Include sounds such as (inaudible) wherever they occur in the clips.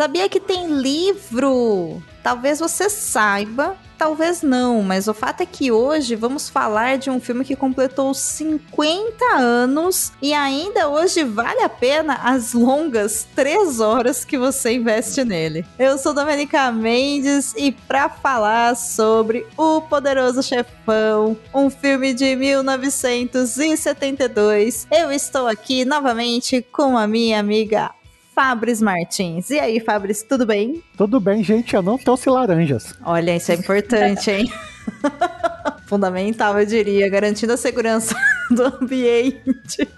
Sabia que tem livro? Talvez você saiba, talvez não, mas o fato é que hoje vamos falar de um filme que completou 50 anos e ainda hoje vale a pena as longas 3 horas que você investe nele. Eu sou Domenica Mendes e para falar sobre O Poderoso Chefão, um filme de 1972, eu estou aqui novamente com a minha amiga Fabris Martins. E aí, Fabris, tudo bem? Tudo bem, gente. Eu não trouxe laranjas. Olha, isso é importante, hein? (laughs) Fundamental, eu diria, garantindo a segurança (laughs) do ambiente.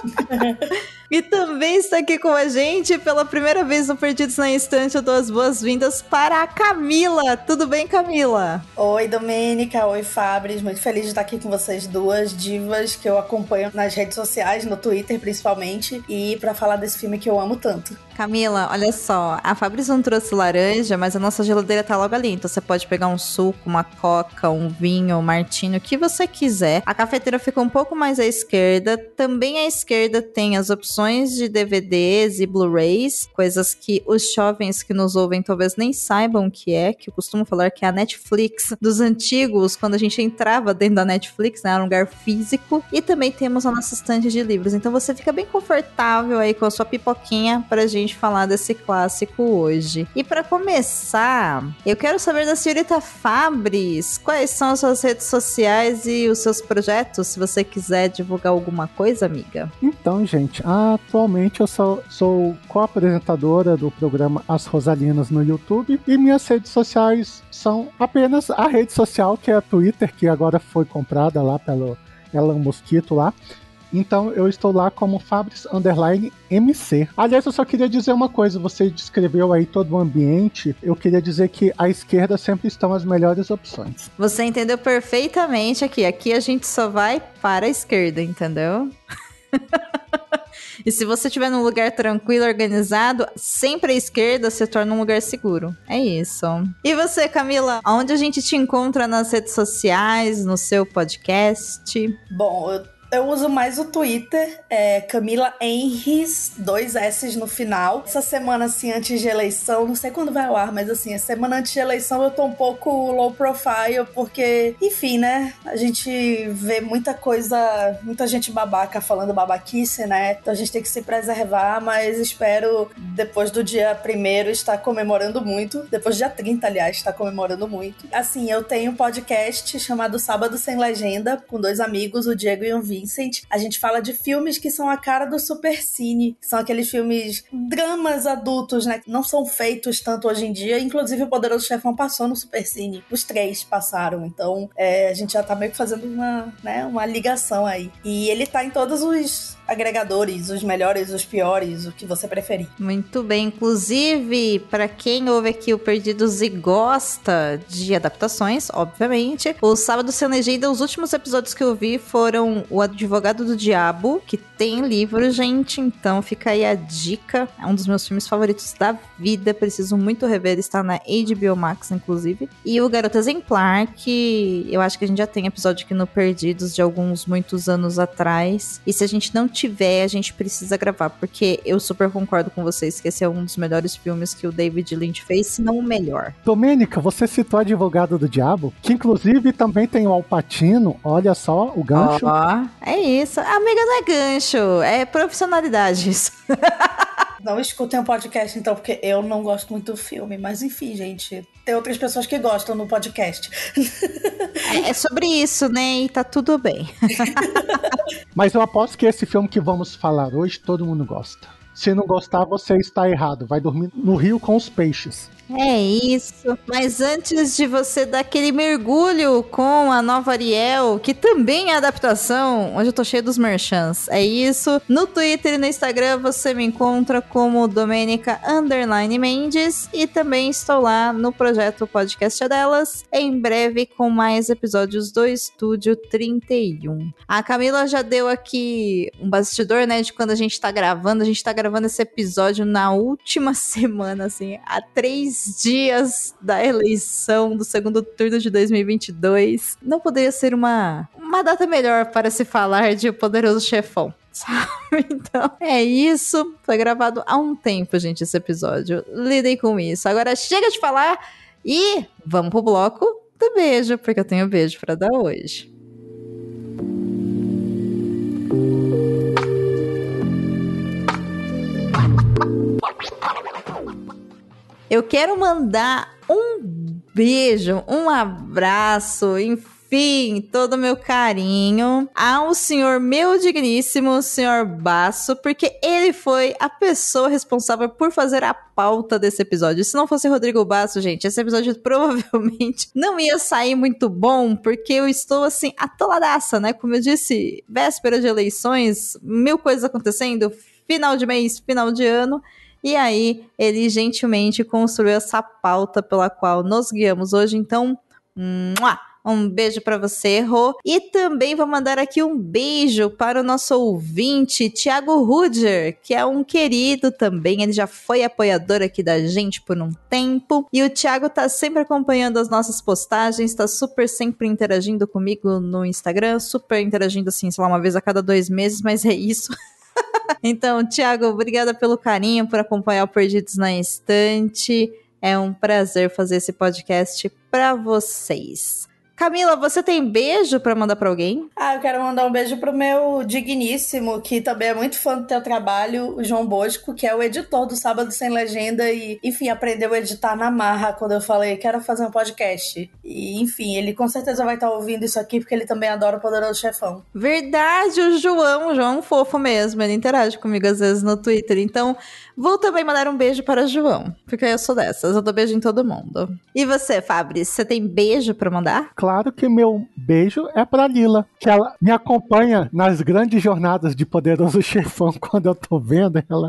(laughs) e também está aqui com a gente pela primeira vez no Perdidos na Instante. Eu dou as boas-vindas para a Camila. Tudo bem, Camila? Oi, Domênica. Oi, Fabris. Muito feliz de estar aqui com vocês duas divas que eu acompanho nas redes sociais, no Twitter principalmente, e para falar desse filme que eu amo tanto. Camila, olha só, a Fabris não trouxe laranja, mas a nossa geladeira tá logo ali. Então você pode pegar um suco, uma coca, um vinho, um martini, o que você quiser. A cafeteira fica um pouco mais à esquerda. Também à esquerda tem as opções de DVDs e Blu-rays, coisas que os jovens que nos ouvem talvez nem saibam o que é, que eu costumo falar que é a Netflix dos antigos, quando a gente entrava dentro da Netflix, né, era um lugar físico. E também temos a nossa estante de livros. Então você fica bem confortável aí com a sua pipoquinha pra gente falar desse clássico hoje. E para começar, eu quero saber da senhorita Fabris, quais são as suas redes sociais e os seus projetos, se você quiser divulgar alguma coisa, amiga. Então, gente, atualmente eu sou, sou co-apresentadora do programa As Rosalinas no YouTube e minhas redes sociais são apenas a rede social que é a Twitter, que agora foi comprada lá pelo Elon Mosquito lá. Então eu estou lá como Fabris Underline MC. Aliás, eu só queria dizer uma coisa: você descreveu aí todo o ambiente. Eu queria dizer que à esquerda sempre estão as melhores opções. Você entendeu perfeitamente aqui. Aqui a gente só vai para a esquerda, entendeu? (laughs) E se você estiver num lugar tranquilo, organizado, sempre à esquerda se torna um lugar seguro. É isso. E você, Camila, onde a gente te encontra nas redes sociais, no seu podcast? Bom, eu eu uso mais o Twitter, é Camila Henris, dois S no final. Essa semana, assim, antes de eleição, não sei quando vai ao ar, mas assim, a semana antes de eleição eu tô um pouco low profile, porque, enfim, né? A gente vê muita coisa, muita gente babaca falando babaquice, né? Então a gente tem que se preservar, mas espero, depois do dia primeiro estar comemorando muito. Depois do dia 30, aliás, estar comemorando muito. Assim, eu tenho um podcast chamado Sábado Sem Legenda, com dois amigos, o Diego e o Vi Vincent, a gente fala de filmes que são a cara do supercine, são aqueles filmes dramas adultos, né? Não são feitos tanto hoje em dia. Inclusive, o Poderoso Chefão passou no supercine. Os três passaram. Então, é, a gente já tá meio que fazendo uma, né, uma ligação aí. E ele tá em todos os agregadores, os melhores, os piores, o que você preferir. Muito bem. Inclusive, para quem ouve aqui o Perdidos e gosta de adaptações, obviamente, o Sábado Sem Legenda, os últimos episódios que eu vi foram o Advogado do Diabo, que tem livro, gente. Então fica aí a dica. É um dos meus filmes favoritos da vida. Preciso muito rever. Está na HBO Max, inclusive. E o Garoto Exemplar, que eu acho que a gente já tem episódio aqui no Perdidos de alguns muitos anos atrás. E se a gente não tiver, a gente precisa gravar, porque eu super concordo com vocês que esse é um dos melhores filmes que o David Lynch fez, se não o melhor. Domênica, você citou Advogado do Diabo, que inclusive também tem o Alpatino, olha só o gancho. Ó, é isso. Amiga, não é gancho, é profissionalidade isso. (laughs) Não escutem o um podcast, então, porque eu não gosto muito do filme. Mas enfim, gente, tem outras pessoas que gostam no podcast. É, é sobre isso, né? E tá tudo bem. (laughs) Mas eu aposto que esse filme que vamos falar hoje todo mundo gosta. Se não gostar, você está errado. Vai dormir no rio com os peixes. É isso. Mas antes de você dar aquele mergulho com a nova Ariel, que também é adaptação, hoje eu tô cheio dos merchants. É isso. No Twitter e no Instagram você me encontra como Domenica Underline Mendes e também estou lá no projeto Podcast Delas, em breve com mais episódios do Estúdio 31. A Camila já deu aqui um bastidor, né, de quando a gente tá gravando. A gente tá gravando esse episódio na última (laughs) semana, assim, há três dias da eleição do segundo turno de 2022. Não poderia ser uma, uma data melhor para se falar de O Poderoso Chefão. (laughs) Sabe? Então, é isso. Foi gravado há um tempo, gente, esse episódio. Lidem com isso. Agora chega de falar e vamos pro bloco do beijo, porque eu tenho beijo para dar hoje. Eu quero mandar um beijo, um abraço, enfim, todo o meu carinho ao senhor meu digníssimo, senhor Basso, porque ele foi a pessoa responsável por fazer a pauta desse episódio. Se não fosse Rodrigo Basso, gente, esse episódio (laughs) provavelmente não ia sair muito bom, porque eu estou assim, atoladaça, né? Como eu disse, véspera de eleições, mil coisas acontecendo, final de mês, final de ano. E aí, ele gentilmente construiu essa pauta pela qual nos guiamos hoje. Então, um beijo para você, Rô. E também vou mandar aqui um beijo para o nosso ouvinte, Thiago Ruder, que é um querido também. Ele já foi apoiador aqui da gente por um tempo. E o Thiago tá sempre acompanhando as nossas postagens, tá super sempre interagindo comigo no Instagram, super interagindo assim, sei lá, uma vez a cada dois meses, mas é isso. (laughs) (laughs) então, Tiago, obrigada pelo carinho, por acompanhar o Perdidos na Estante. É um prazer fazer esse podcast para vocês. Camila, você tem beijo para mandar para alguém? Ah, eu quero mandar um beijo pro meu digníssimo, que também é muito fã do teu trabalho, o João Bosco, que é o editor do Sábado Sem Legenda e, enfim, aprendeu a editar na marra quando eu falei quero fazer um podcast. E, enfim, ele com certeza vai estar ouvindo isso aqui porque ele também adora o Poderoso Chefão. Verdade, o João, o João é um fofo mesmo, ele interage comigo às vezes no Twitter. Então, vou também mandar um beijo para o João, porque eu sou dessas, eu dou beijo em todo mundo. E você, Fabri, você tem beijo para mandar? Claro claro que meu beijo é pra Lila, que ela me acompanha nas grandes jornadas de Poderoso (laughs) Chefão quando eu tô vendo. Ela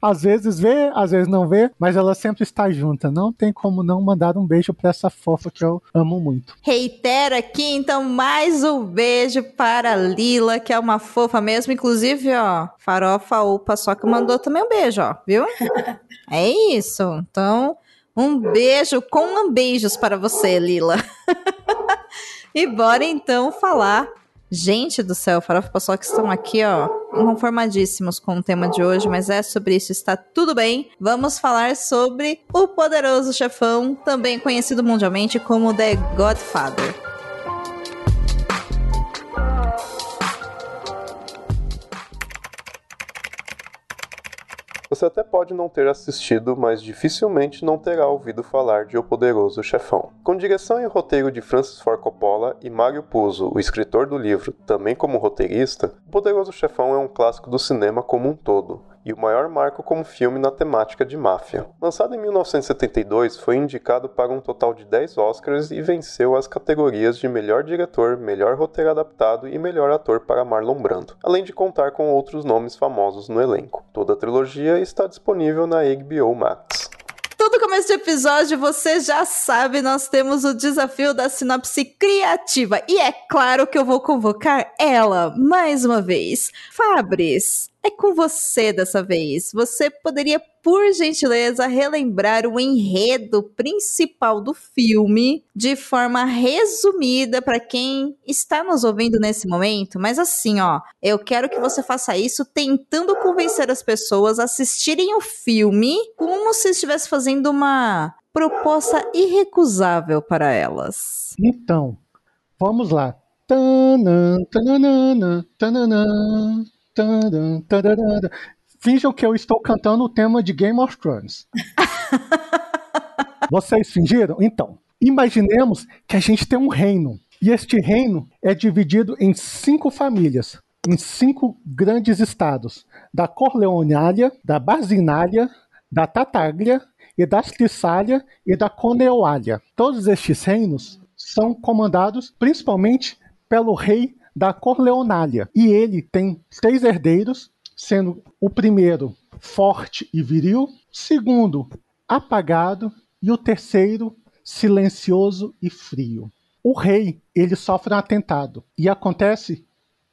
às vezes vê, às vezes não vê, mas ela sempre está junta. Não tem como não mandar um beijo pra essa fofa que eu amo muito. Reitero aqui, então, mais um beijo para Lila, que é uma fofa mesmo. Inclusive, ó, Farofa Upa só que mandou também um beijo, ó, viu? (laughs) é isso. Então, um beijo com beijos para você, Lila. (laughs) e bora então falar. Gente do céu, Farofa Pessoal que estão aqui, ó, inconformadíssimos com o tema de hoje, mas é sobre isso, está tudo bem. Vamos falar sobre o poderoso chefão, também conhecido mundialmente como The Godfather. Você até pode não ter assistido, mas dificilmente não terá ouvido falar de O Poderoso Chefão. Com direção e roteiro de Francis Ford Coppola e Mario Puzo, o escritor do livro, também como roteirista, O Poderoso Chefão é um clássico do cinema como um todo e o maior marco como filme na temática de máfia. Lançado em 1972, foi indicado para um total de 10 Oscars e venceu as categorias de melhor diretor, melhor roteiro adaptado e melhor ator para Marlon Brando, além de contar com outros nomes famosos no elenco. Toda a trilogia está disponível na HBO Max. Todo começo de episódio, você já sabe, nós temos o desafio da sinopse criativa. E é claro que eu vou convocar ela mais uma vez. Fabris, é com você dessa vez. Você poderia, por gentileza, relembrar o enredo principal do filme de forma resumida para quem está nos ouvindo nesse momento? Mas assim, ó, eu quero que você faça isso tentando convencer as pessoas a assistirem o filme como se estivesse fazendo uma proposta irrecusável para elas. Então, vamos lá. Finjam que eu estou cantando o tema de Game of Thrones. (laughs) Vocês fingiram? Então, imaginemos que a gente tem um reino. E este reino é dividido em cinco famílias, em cinco grandes estados: da Corleonália, da Basinália, da Tataglia e da Trissália e da Coneoália. Todos estes reinos são comandados principalmente pelo rei da Corleonália. E ele tem três herdeiros, sendo o primeiro forte e viril, segundo apagado e o terceiro silencioso e frio. O rei, ele sofre um atentado e acontece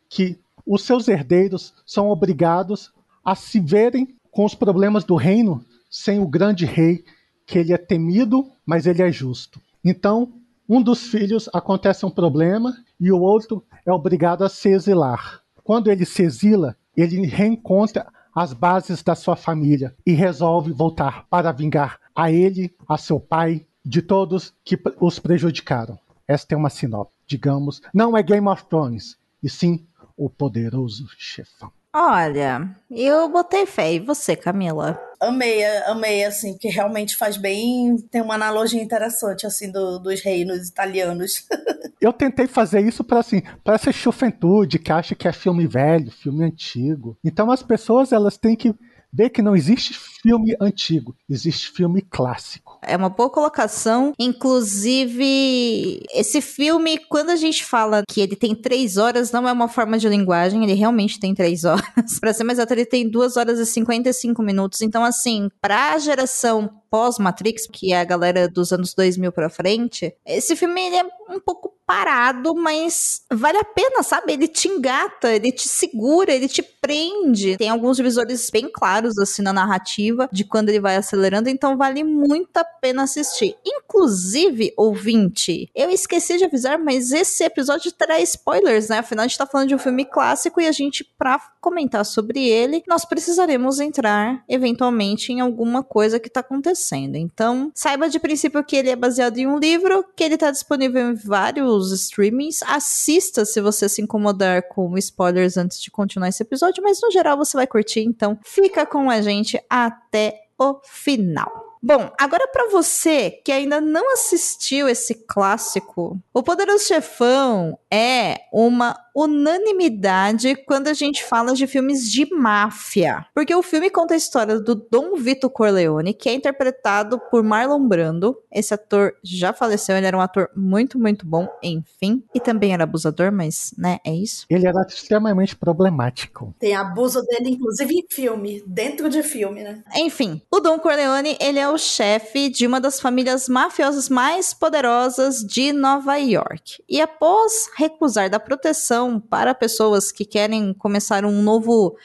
que os seus herdeiros são obrigados a se verem com os problemas do reino sem o grande rei, que ele é temido, mas ele é justo. Então, um dos filhos acontece um problema e o outro é obrigado a se exilar. Quando ele se exila, ele reencontra as bases da sua família e resolve voltar para vingar a ele, a seu pai, de todos que os prejudicaram. Esta é uma sinopse, digamos, não é Game of Thrones, e sim o poderoso chefão. Olha, eu botei fé. E você, Camila? Amei, amei, assim, porque realmente faz bem. Tem uma analogia interessante, assim, do, dos reinos italianos. (laughs) eu tentei fazer isso para assim, para essa juventude que acha que é filme velho, filme antigo. Então as pessoas elas têm que ver que não existe filme antigo, existe filme clássico. É uma boa colocação. Inclusive, esse filme, quando a gente fala que ele tem três horas, não é uma forma de linguagem, ele realmente tem três (laughs) horas. pra ser mais exato, ele tem duas horas e 55 minutos. Então, assim, pra geração pós-Matrix, que é a galera dos anos 2000 pra frente, esse filme ele é um pouco parado, mas vale a pena, sabe? Ele te engata, ele te segura, ele te prende. Tem alguns divisores bem claros, assim, na narrativa, de quando ele vai acelerando, então vale muito a pena assistir. Inclusive, ouvinte, eu esqueci de avisar, mas esse episódio terá spoilers, né? Afinal, a gente tá falando de um filme clássico e a gente, pra comentar sobre ele, nós precisaremos entrar, eventualmente, em alguma coisa que tá acontecendo acontecendo. Então, saiba de princípio que ele é baseado em um livro, que ele está disponível em vários streamings. Assista se você se incomodar com spoilers antes de continuar esse episódio, mas no geral você vai curtir, então fica com a gente até o final. Bom, agora para você que ainda não assistiu esse clássico, O Poderoso Chefão é uma unanimidade quando a gente fala de filmes de máfia. Porque o filme conta a história do Dom Vito Corleone, que é interpretado por Marlon Brando. Esse ator já faleceu, ele era um ator muito, muito bom, enfim. E também era abusador, mas, né, é isso. Ele era extremamente problemático. Tem abuso dele, inclusive, em filme, dentro de filme, né? Enfim, o Dom Corleone, ele é o chefe de uma das famílias mafiosas mais poderosas de Nova York. E após recusar da proteção para pessoas que querem começar um novo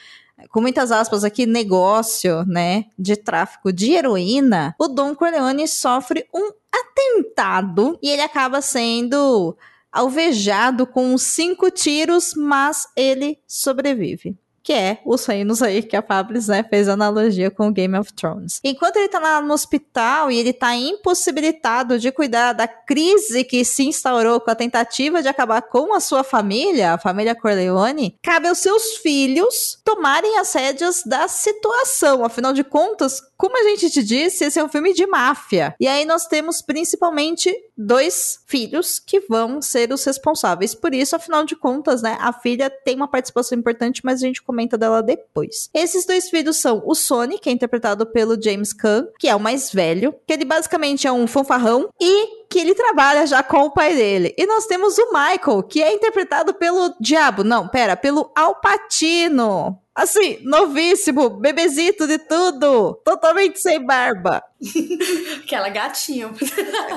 com muitas aspas aqui, negócio, né, de tráfico de heroína, o Don Corleone sofre um atentado e ele acaba sendo alvejado com cinco tiros, mas ele sobrevive que é os reinos aí que a Fabris, né, fez analogia com o Game of Thrones. Enquanto ele tá lá no hospital e ele tá impossibilitado de cuidar da crise que se instaurou com a tentativa de acabar com a sua família, a família Corleone, cabe aos seus filhos tomarem as rédeas da situação. Afinal de contas, como a gente te disse, esse é um filme de máfia. E aí nós temos principalmente dois filhos que vão ser os responsáveis por isso. Afinal de contas, né, a filha tem uma participação importante, mas a gente começa comenta dela depois. Esses dois filhos são o Sony, que é interpretado pelo James Caan, que é o mais velho, que ele basicamente é um fanfarrão, e que ele trabalha já com o pai dele. E nós temos o Michael, que é interpretado pelo Diabo, não, pera, pelo Alpatino. Assim, novíssimo, bebezito de tudo, totalmente sem barba. (laughs) Aquela (laughs) gatinho.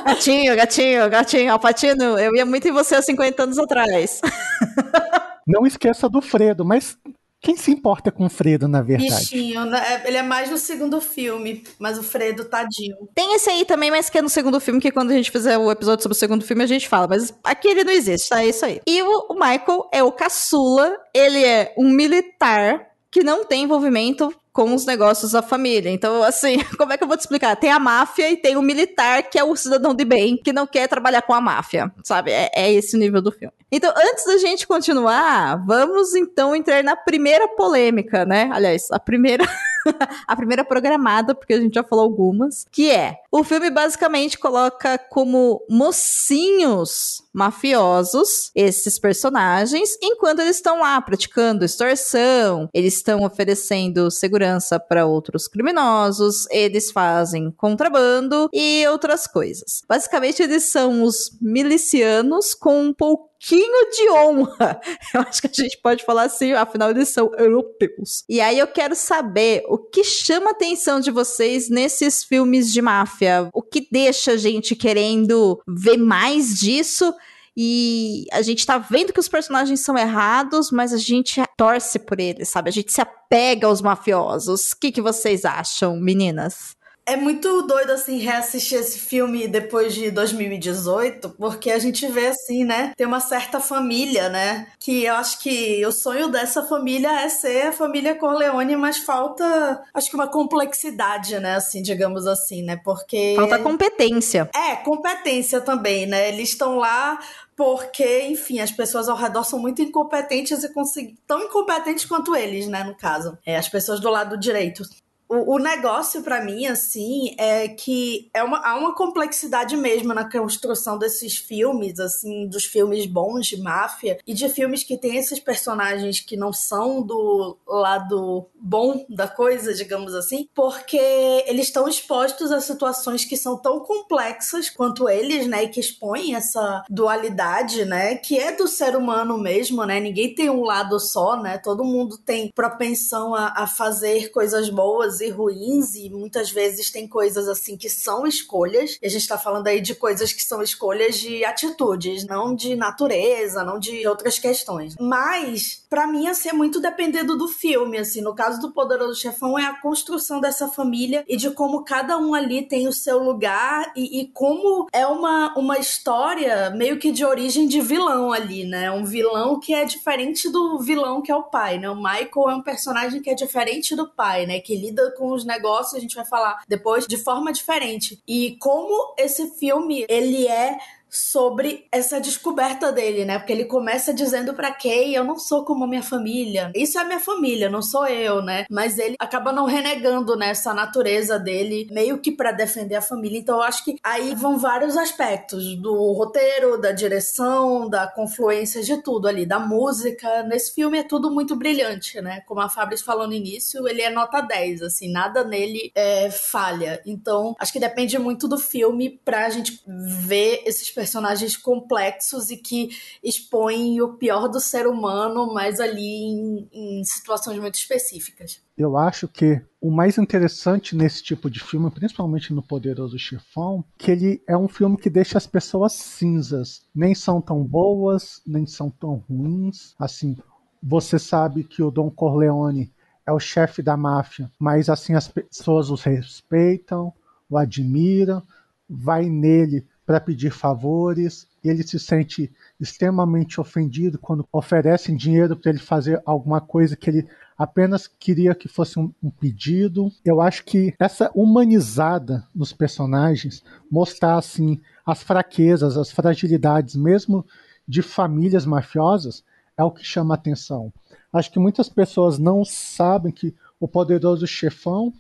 Gatinho, gatinho, gatinho, Alpatino, eu ia muito em você há 50 anos atrás. (laughs) Não esqueça do Fredo, mas quem se importa com o Fredo, na verdade? Bichinho, né? ele é mais no segundo filme, mas o Fredo, tadinho. Tem esse aí também, mas que é no segundo filme, que quando a gente fizer o episódio sobre o segundo filme, a gente fala. Mas aqui ele não existe, tá? É isso aí. E o, o Michael é o caçula, ele é um militar que não tem envolvimento com os negócios da família. Então, assim, (laughs) como é que eu vou te explicar? Tem a máfia e tem o militar, que é o cidadão de bem, que não quer trabalhar com a máfia, sabe? É, é esse o nível do filme. Então, antes da gente continuar, vamos então entrar na primeira polêmica, né? Aliás, a primeira. (laughs) (laughs) a primeira programada, porque a gente já falou algumas, que é o filme basicamente coloca como mocinhos mafiosos esses personagens, enquanto eles estão lá praticando extorsão, eles estão oferecendo segurança para outros criminosos, eles fazem contrabando e outras coisas. Basicamente, eles são os milicianos com um pouco pouquinho de honra. (laughs) Eu acho que a gente pode falar assim, afinal eles são europeus. E aí eu quero saber o que chama a atenção de vocês nesses filmes de máfia? O que deixa a gente querendo ver mais disso? e a gente tá vendo que os personagens são errados, mas a gente torce por eles, sabe? A gente se apega aos mafiosos. O que, que vocês acham, meninas? É muito doido, assim, reassistir esse filme depois de 2018, porque a gente vê, assim, né? Tem uma certa família, né? Que eu acho que o sonho dessa família é ser a família Corleone, mas falta, acho que uma complexidade, né? Assim, digamos assim, né? Porque. Falta competência. É, competência também, né? Eles estão lá porque, enfim, as pessoas ao redor são muito incompetentes e tão incompetentes quanto eles, né, no caso. É, as pessoas do lado direito o, o negócio para mim, assim, é que é uma, há uma complexidade mesmo na construção desses filmes, assim, dos filmes bons de máfia e de filmes que tem esses personagens que não são do lado bom da coisa, digamos assim, porque eles estão expostos a situações que são tão complexas quanto eles, né, e que expõem essa dualidade, né, que é do ser humano mesmo, né, ninguém tem um lado só, né, todo mundo tem propensão a, a fazer coisas boas e ruins, e muitas vezes tem coisas assim que são escolhas, e a gente tá falando aí de coisas que são escolhas de atitudes, não de natureza, não de outras questões. Mas, para mim, ia ser muito dependendo do filme, assim, no caso do Poderoso Chefão é a construção dessa família e de como cada um ali tem o seu lugar e, e como é uma, uma história meio que de origem de vilão ali, né? Um vilão que é diferente do vilão que é o pai, né? O Michael é um personagem que é diferente do pai, né? Que lida com os negócios, a gente vai falar depois, de forma diferente. E como esse filme, ele é sobre essa descoberta dele, né? Porque ele começa dizendo para Kay, eu não sou como minha família. Isso é minha família, não sou eu, né? Mas ele acaba não renegando nessa né, natureza dele, meio que para defender a família. Então eu acho que aí vão vários aspectos do roteiro, da direção, da confluência de tudo ali, da música. Nesse filme é tudo muito brilhante, né? Como a Fabris falou no início, ele é nota 10, assim, nada nele é falha. Então, acho que depende muito do filme pra gente ver esses personagens complexos e que expõem o pior do ser humano, mas ali em, em situações muito específicas. Eu acho que o mais interessante nesse tipo de filme, principalmente no Poderoso Chefão, que ele é um filme que deixa as pessoas cinzas. Nem são tão boas, nem são tão ruins. Assim, você sabe que o Don Corleone é o chefe da máfia, mas assim as pessoas o respeitam, o admiram, vai nele para pedir favores, ele se sente extremamente ofendido quando oferecem dinheiro para ele fazer alguma coisa que ele apenas queria que fosse um, um, pedido. Eu acho que essa humanizada nos personagens, mostrar assim as fraquezas, as fragilidades, mesmo de famílias mafiosas, é o que chama atenção. Acho que muitas pessoas não sabem que o poderoso chefão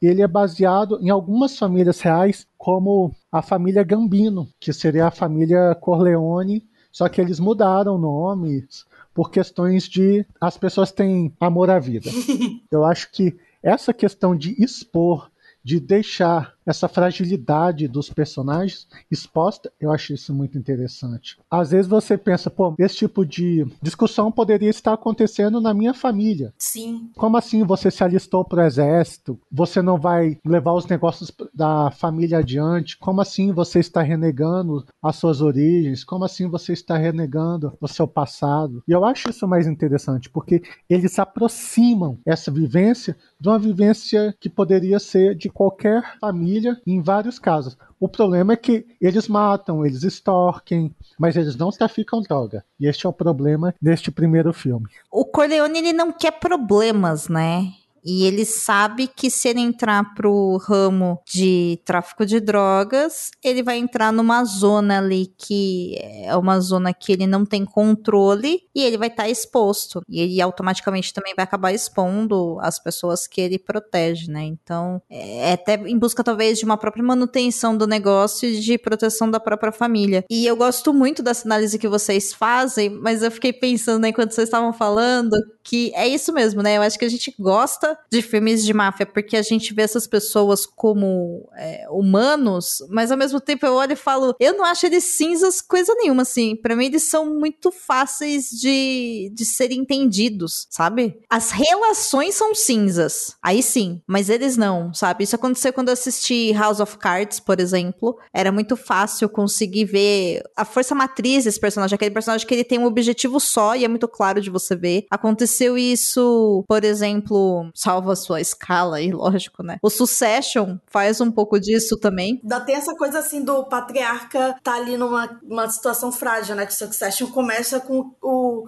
ele é baseado em algumas famílias reais, como a família Gambino, que seria a família Corleone, só que eles mudaram nomes por questões de as pessoas têm amor à vida. (laughs) Eu acho que essa questão de expor, de deixar essa fragilidade dos personagens exposta, eu acho isso muito interessante. Às vezes você pensa, pô, esse tipo de discussão poderia estar acontecendo na minha família. Sim. Como assim você se alistou para o exército? Você não vai levar os negócios da família adiante? Como assim você está renegando as suas origens? Como assim você está renegando o seu passado? E eu acho isso mais interessante, porque eles aproximam essa vivência de uma vivência que poderia ser de qualquer família família em vários casos. O problema é que eles matam, eles extorquem, mas eles não traficam droga. E este é o problema deste primeiro filme. O Corleone ele não quer problemas, né? E ele sabe que se ele entrar pro ramo de tráfico de drogas, ele vai entrar numa zona ali que é uma zona que ele não tem controle e ele vai estar tá exposto. E ele automaticamente também vai acabar expondo as pessoas que ele protege, né? Então, é até em busca talvez de uma própria manutenção do negócio e de proteção da própria família. E eu gosto muito dessa análise que vocês fazem, mas eu fiquei pensando né, enquanto vocês estavam falando que é isso mesmo, né? Eu acho que a gente gosta de filmes de máfia, porque a gente vê essas pessoas como é, humanos, mas ao mesmo tempo eu olho e falo, eu não acho eles cinzas coisa nenhuma, assim. Pra mim, eles são muito fáceis de, de serem entendidos, sabe? As relações são cinzas, aí sim, mas eles não, sabe? Isso aconteceu quando eu assisti House of Cards, por exemplo. Era muito fácil conseguir ver a força matriz desse personagem, aquele personagem que ele tem um objetivo só e é muito claro de você ver. Aconteceu isso, por exemplo, salva a sua escala aí, lógico, né? O Succession faz um pouco disso também. Ainda tem essa coisa assim do patriarca tá ali numa uma situação frágil, né? Que Succession começa com o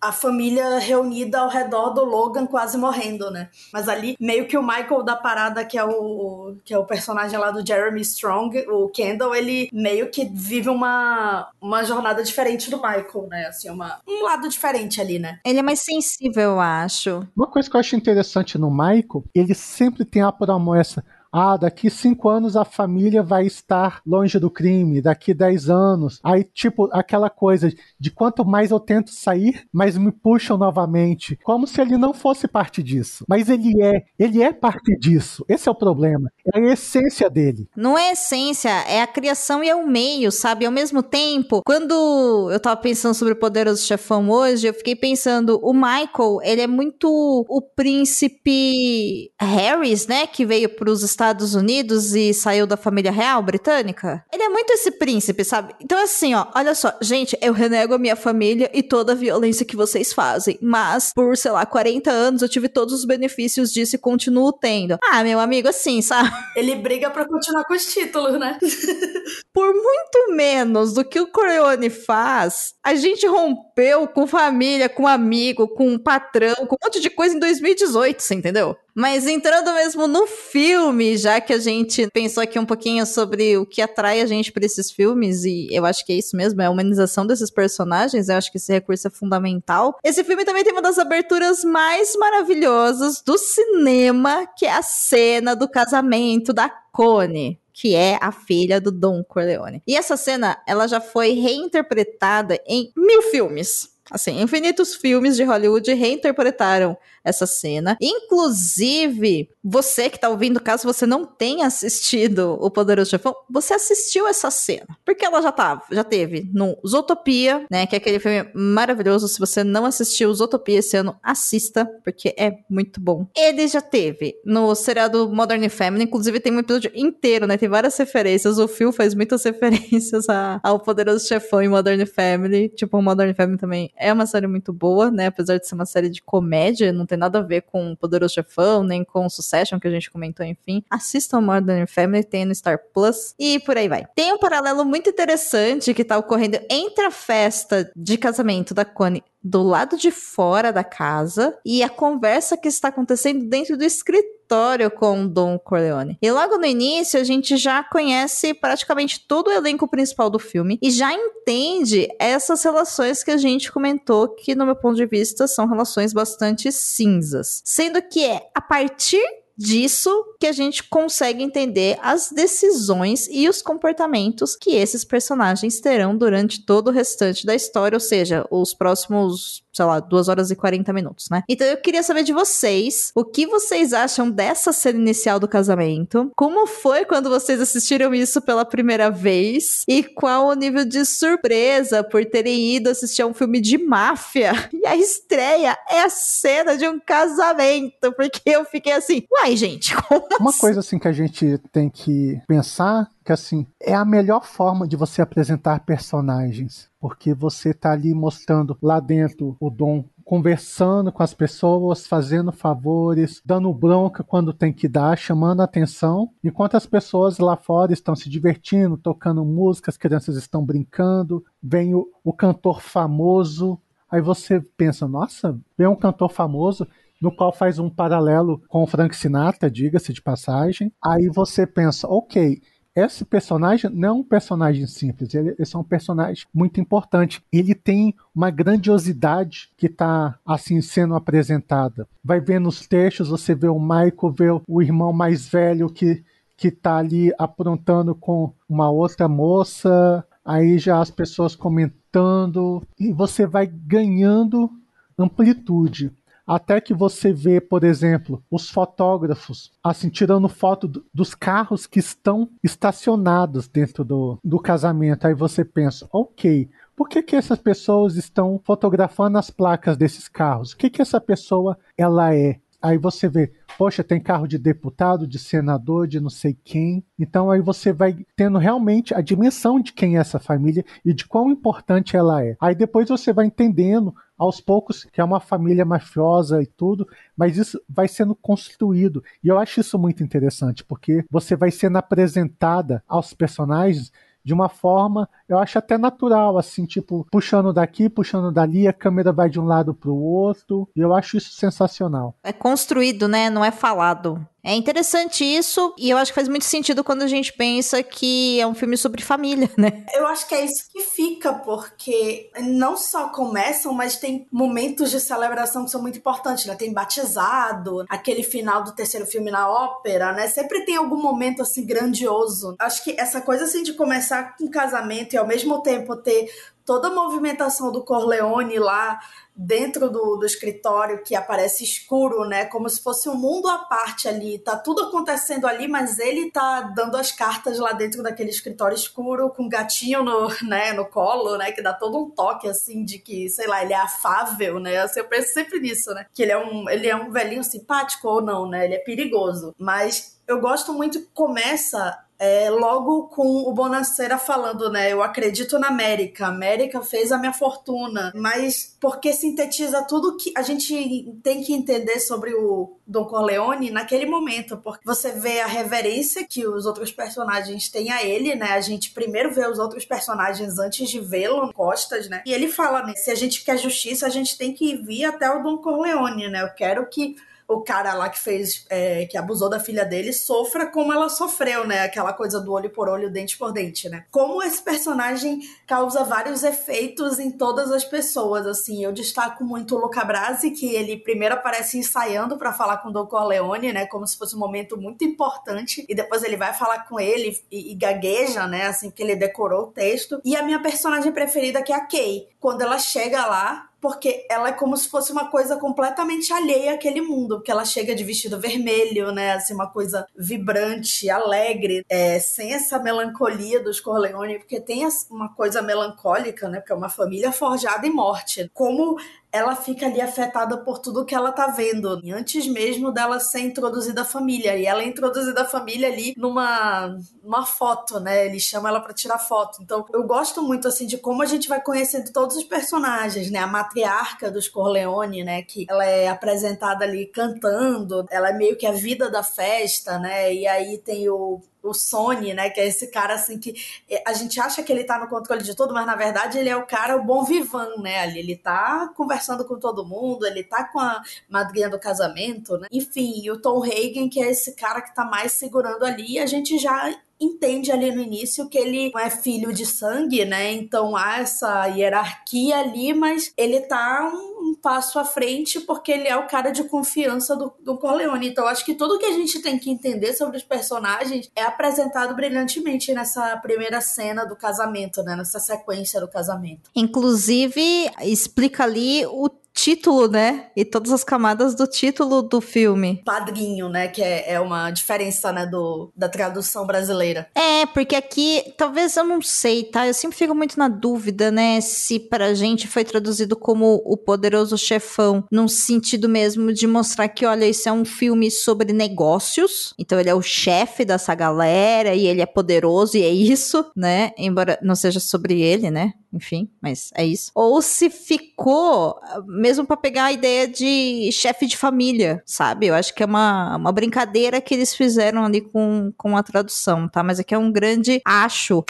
a família reunida ao redor do Logan quase morrendo, né? Mas ali meio que o Michael da parada que é o que é o personagem lá do Jeremy Strong, o Kendall, ele meio que vive uma uma jornada diferente do Michael, né? Assim, uma um lado diferente ali, né? Ele é mais sensível, eu acho. Uma coisa que eu acho interessante no Michael, ele sempre tem a promessa ah, daqui cinco anos a família vai estar longe do crime, daqui dez anos. Aí, tipo, aquela coisa de quanto mais eu tento sair, mais me puxam novamente. Como se ele não fosse parte disso. Mas ele é, ele é parte disso. Esse é o problema. É a essência dele. Não é essência, é a criação e é o meio, sabe? Ao mesmo tempo, quando eu tava pensando sobre o Poderoso Chefão hoje, eu fiquei pensando, o Michael, ele é muito o príncipe Harris, né? Que veio pros Estados Unidos e saiu da família real britânica. Ele é muito esse príncipe, sabe? Então, assim, ó, olha só, gente, eu renego a minha família e toda a violência que vocês fazem, mas por, sei lá, 40 anos eu tive todos os benefícios disso e continuo tendo. Ah, meu amigo, assim, sabe? Ele briga para continuar com os títulos, né? (laughs) por muito menos do que o Corleone faz, a gente rompeu com família, com amigo, com patrão, com um monte de coisa em 2018, você entendeu? Mas entrando mesmo no filme, já que a gente pensou aqui um pouquinho sobre o que atrai a gente para esses filmes, e eu acho que é isso mesmo, é a humanização desses personagens, eu acho que esse recurso é fundamental. Esse filme também tem uma das aberturas mais maravilhosas do cinema, que é a cena do casamento da Connie que é a filha do Don Corleone. E essa cena, ela já foi reinterpretada em mil filmes. Assim, infinitos filmes de Hollywood reinterpretaram essa cena. Inclusive, você que tá ouvindo, caso você não tenha assistido O Poderoso Chefão, você assistiu essa cena. Porque ela já tava, já teve no Zootopia, né? Que é aquele filme maravilhoso. Se você não assistiu Zootopia esse ano, assista, porque é muito bom. Ele já teve no seriado Modern Family, inclusive tem um episódio inteiro, né? Tem várias referências. O Phil faz muitas (laughs) referências a, ao Poderoso Chefão em Modern Family. Tipo, Modern Family também é uma série muito boa, né? Apesar de ser uma série de comédia, não tem nada a ver com Poderoso Chefão, nem com Succession, que a gente comentou, enfim. Assistam Modern Family, tem no Star Plus e por aí vai. Tem um paralelo muito interessante que tá ocorrendo entre a festa de casamento da Connie do lado de fora da casa e a conversa que está acontecendo dentro do escritório com Don Corleone. E logo no início a gente já conhece praticamente todo o elenco principal do filme e já entende essas relações que a gente comentou que no meu ponto de vista são relações bastante cinzas, sendo que é a partir disso que a gente consegue entender as decisões e os comportamentos que esses personagens terão durante todo o restante da história, ou seja, os próximos sei lá, 2 horas e 40 minutos, né? Então eu queria saber de vocês, o que vocês acham dessa cena inicial do casamento? Como foi quando vocês assistiram isso pela primeira vez? E qual o nível de surpresa por terem ido assistir a um filme de máfia? (laughs) E a estreia é a cena de um casamento, porque eu fiquei assim, uai, gente, (laughs) como Uma assim? coisa assim que a gente tem que pensar que assim é a melhor forma de você apresentar personagens, porque você tá ali mostrando lá dentro o dom conversando com as pessoas, fazendo favores, dando bronca quando tem que dar, chamando atenção, enquanto as pessoas lá fora estão se divertindo, tocando música, as crianças estão brincando, vem o, o cantor famoso, aí você pensa, nossa, vem um cantor famoso, no qual faz um paralelo com o Frank Sinatra, diga-se de passagem. Aí você pensa, ok, esse personagem não é um personagem simples, ele, esse é um personagem muito importante. Ele tem uma grandiosidade que está assim sendo apresentada. Vai ver nos textos, você vê o Michael, vê o irmão mais velho que que tá ali aprontando com uma outra moça, aí já as pessoas comentando e você vai ganhando amplitude. Até que você vê, por exemplo, os fotógrafos assim tirando foto do, dos carros que estão estacionados dentro do, do casamento. Aí você pensa, ok, por que, que essas pessoas estão fotografando as placas desses carros? O que, que essa pessoa ela é? Aí você vê, poxa, tem carro de deputado, de senador, de não sei quem. Então aí você vai tendo realmente a dimensão de quem é essa família e de quão importante ela é. Aí depois você vai entendendo aos poucos que é uma família mafiosa e tudo, mas isso vai sendo construído. E eu acho isso muito interessante, porque você vai sendo apresentada aos personagens de uma forma, eu acho até natural, assim, tipo, puxando daqui, puxando dali, a câmera vai de um lado para o outro, e eu acho isso sensacional. É construído, né? Não é falado. É interessante isso, e eu acho que faz muito sentido quando a gente pensa que é um filme sobre família, (laughs) né? Eu acho que é isso que fica, porque não só começam, mas tem momentos de celebração que são muito importantes, né? Tem batizado, aquele final do terceiro filme na ópera, né? Sempre tem algum momento assim grandioso. Acho que essa coisa assim de começar com casamento e ao mesmo tempo ter toda a movimentação do Corleone lá dentro do, do escritório que aparece escuro, né? Como se fosse um mundo à parte ali. Tá tudo acontecendo ali, mas ele tá dando as cartas lá dentro daquele escritório escuro, com um gatinho no, (laughs) né, no colo, né? Que dá todo um toque, assim, de que, sei lá, ele é afável, né? Assim, eu penso sempre nisso, né? Que ele é um, ele é um velhinho simpático ou não, né? Ele é perigoso. Mas eu gosto muito que começa é, logo com o Bonacera falando, né? Eu acredito na América. A América fez a minha fortuna. Mas porque sintetiza tudo que a gente tem que entender sobre o Don Corleone naquele momento. Porque você vê a reverência que os outros personagens têm a ele, né? A gente primeiro vê os outros personagens antes de vê-lo, Costas, né? E ele fala, né? Se a gente quer justiça, a gente tem que vir até o Don Corleone, né? Eu quero que o cara lá que fez, é, que abusou da filha dele, sofra como ela sofreu, né? Aquela coisa do olho por olho, dente por dente, né? Como esse personagem causa vários efeitos em todas as pessoas, assim. Eu destaco muito o Luca Brasi, que ele primeiro aparece ensaiando para falar com o Don Corleone, né? Como se fosse um momento muito importante. E depois ele vai falar com ele e, e gagueja, né? Assim, que ele decorou o texto. E a minha personagem preferida, que é a Kay. Quando ela chega lá, porque ela é como se fosse uma coisa completamente alheia àquele mundo, porque ela chega de vestido vermelho, né, assim, uma coisa vibrante, alegre, é, sem essa melancolia dos Corleone, porque tem uma coisa melancólica, né, porque é uma família forjada em morte. Como ela fica ali afetada por tudo que ela tá vendo, antes mesmo dela ser introduzida à família. E ela é introduzida à família ali numa, numa foto, né? Ele chama ela para tirar foto. Então, eu gosto muito assim de como a gente vai conhecendo todos os personagens, né? A matriarca dos Corleone, né, que ela é apresentada ali cantando, ela é meio que a vida da festa, né? E aí tem o o Sony, né? Que é esse cara assim que é, a gente acha que ele tá no controle de tudo, mas na verdade ele é o cara, o bom vivan, né? Ali ele tá conversando com todo mundo, ele tá com a madrinha do casamento, né? Enfim, e o Tom Hagen, que é esse cara que tá mais segurando ali, a gente já entende ali no início que ele não é filho de sangue, né? Então há essa hierarquia ali, mas ele tá um, passo à frente porque ele é o cara de confiança do, do Corleone. Então acho que tudo que a gente tem que entender sobre os personagens é apresentado brilhantemente nessa primeira cena do casamento, né? Nessa sequência do casamento. Inclusive, explica ali o título, né? E todas as camadas do título do filme. Padrinho, né? Que é, é uma diferença, né? Do, da tradução brasileira. É, porque aqui, talvez eu não sei, tá? Eu sempre fico muito na dúvida, né? Se pra gente foi traduzido como o poderoso chefão, num sentido mesmo de mostrar que, olha, isso é um filme sobre negócios. Então ele é o chefe dessa galera e ele é poderoso e é isso, né? Embora não seja sobre ele, né? Enfim, mas é isso. Ou se ficou mesmo para pegar a ideia de chefe de família, sabe? Eu acho que é uma, uma brincadeira que eles fizeram ali com, com a tradução, tá? Mas aqui é um grande acho.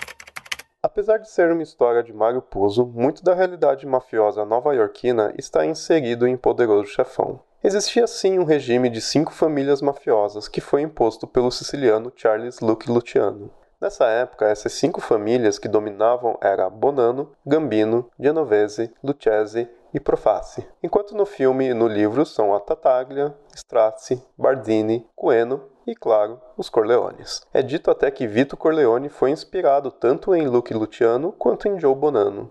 Apesar de ser uma história de Mário Puzo, muito da realidade mafiosa nova-iorquina está inserido em Poderoso Chefão. Existia sim um regime de cinco famílias mafiosas que foi imposto pelo siciliano Charles Luke Luciano. Nessa época, essas cinco famílias que dominavam eram Bonanno, Gambino, Genovese, Lucchese e Profaci, enquanto no filme e no livro são a Tataglia, Strozzi, Bardini, Coeno e, claro, os Corleones. É dito até que Vito Corleone foi inspirado tanto em Luke Luciano quanto em Joe Bonanno.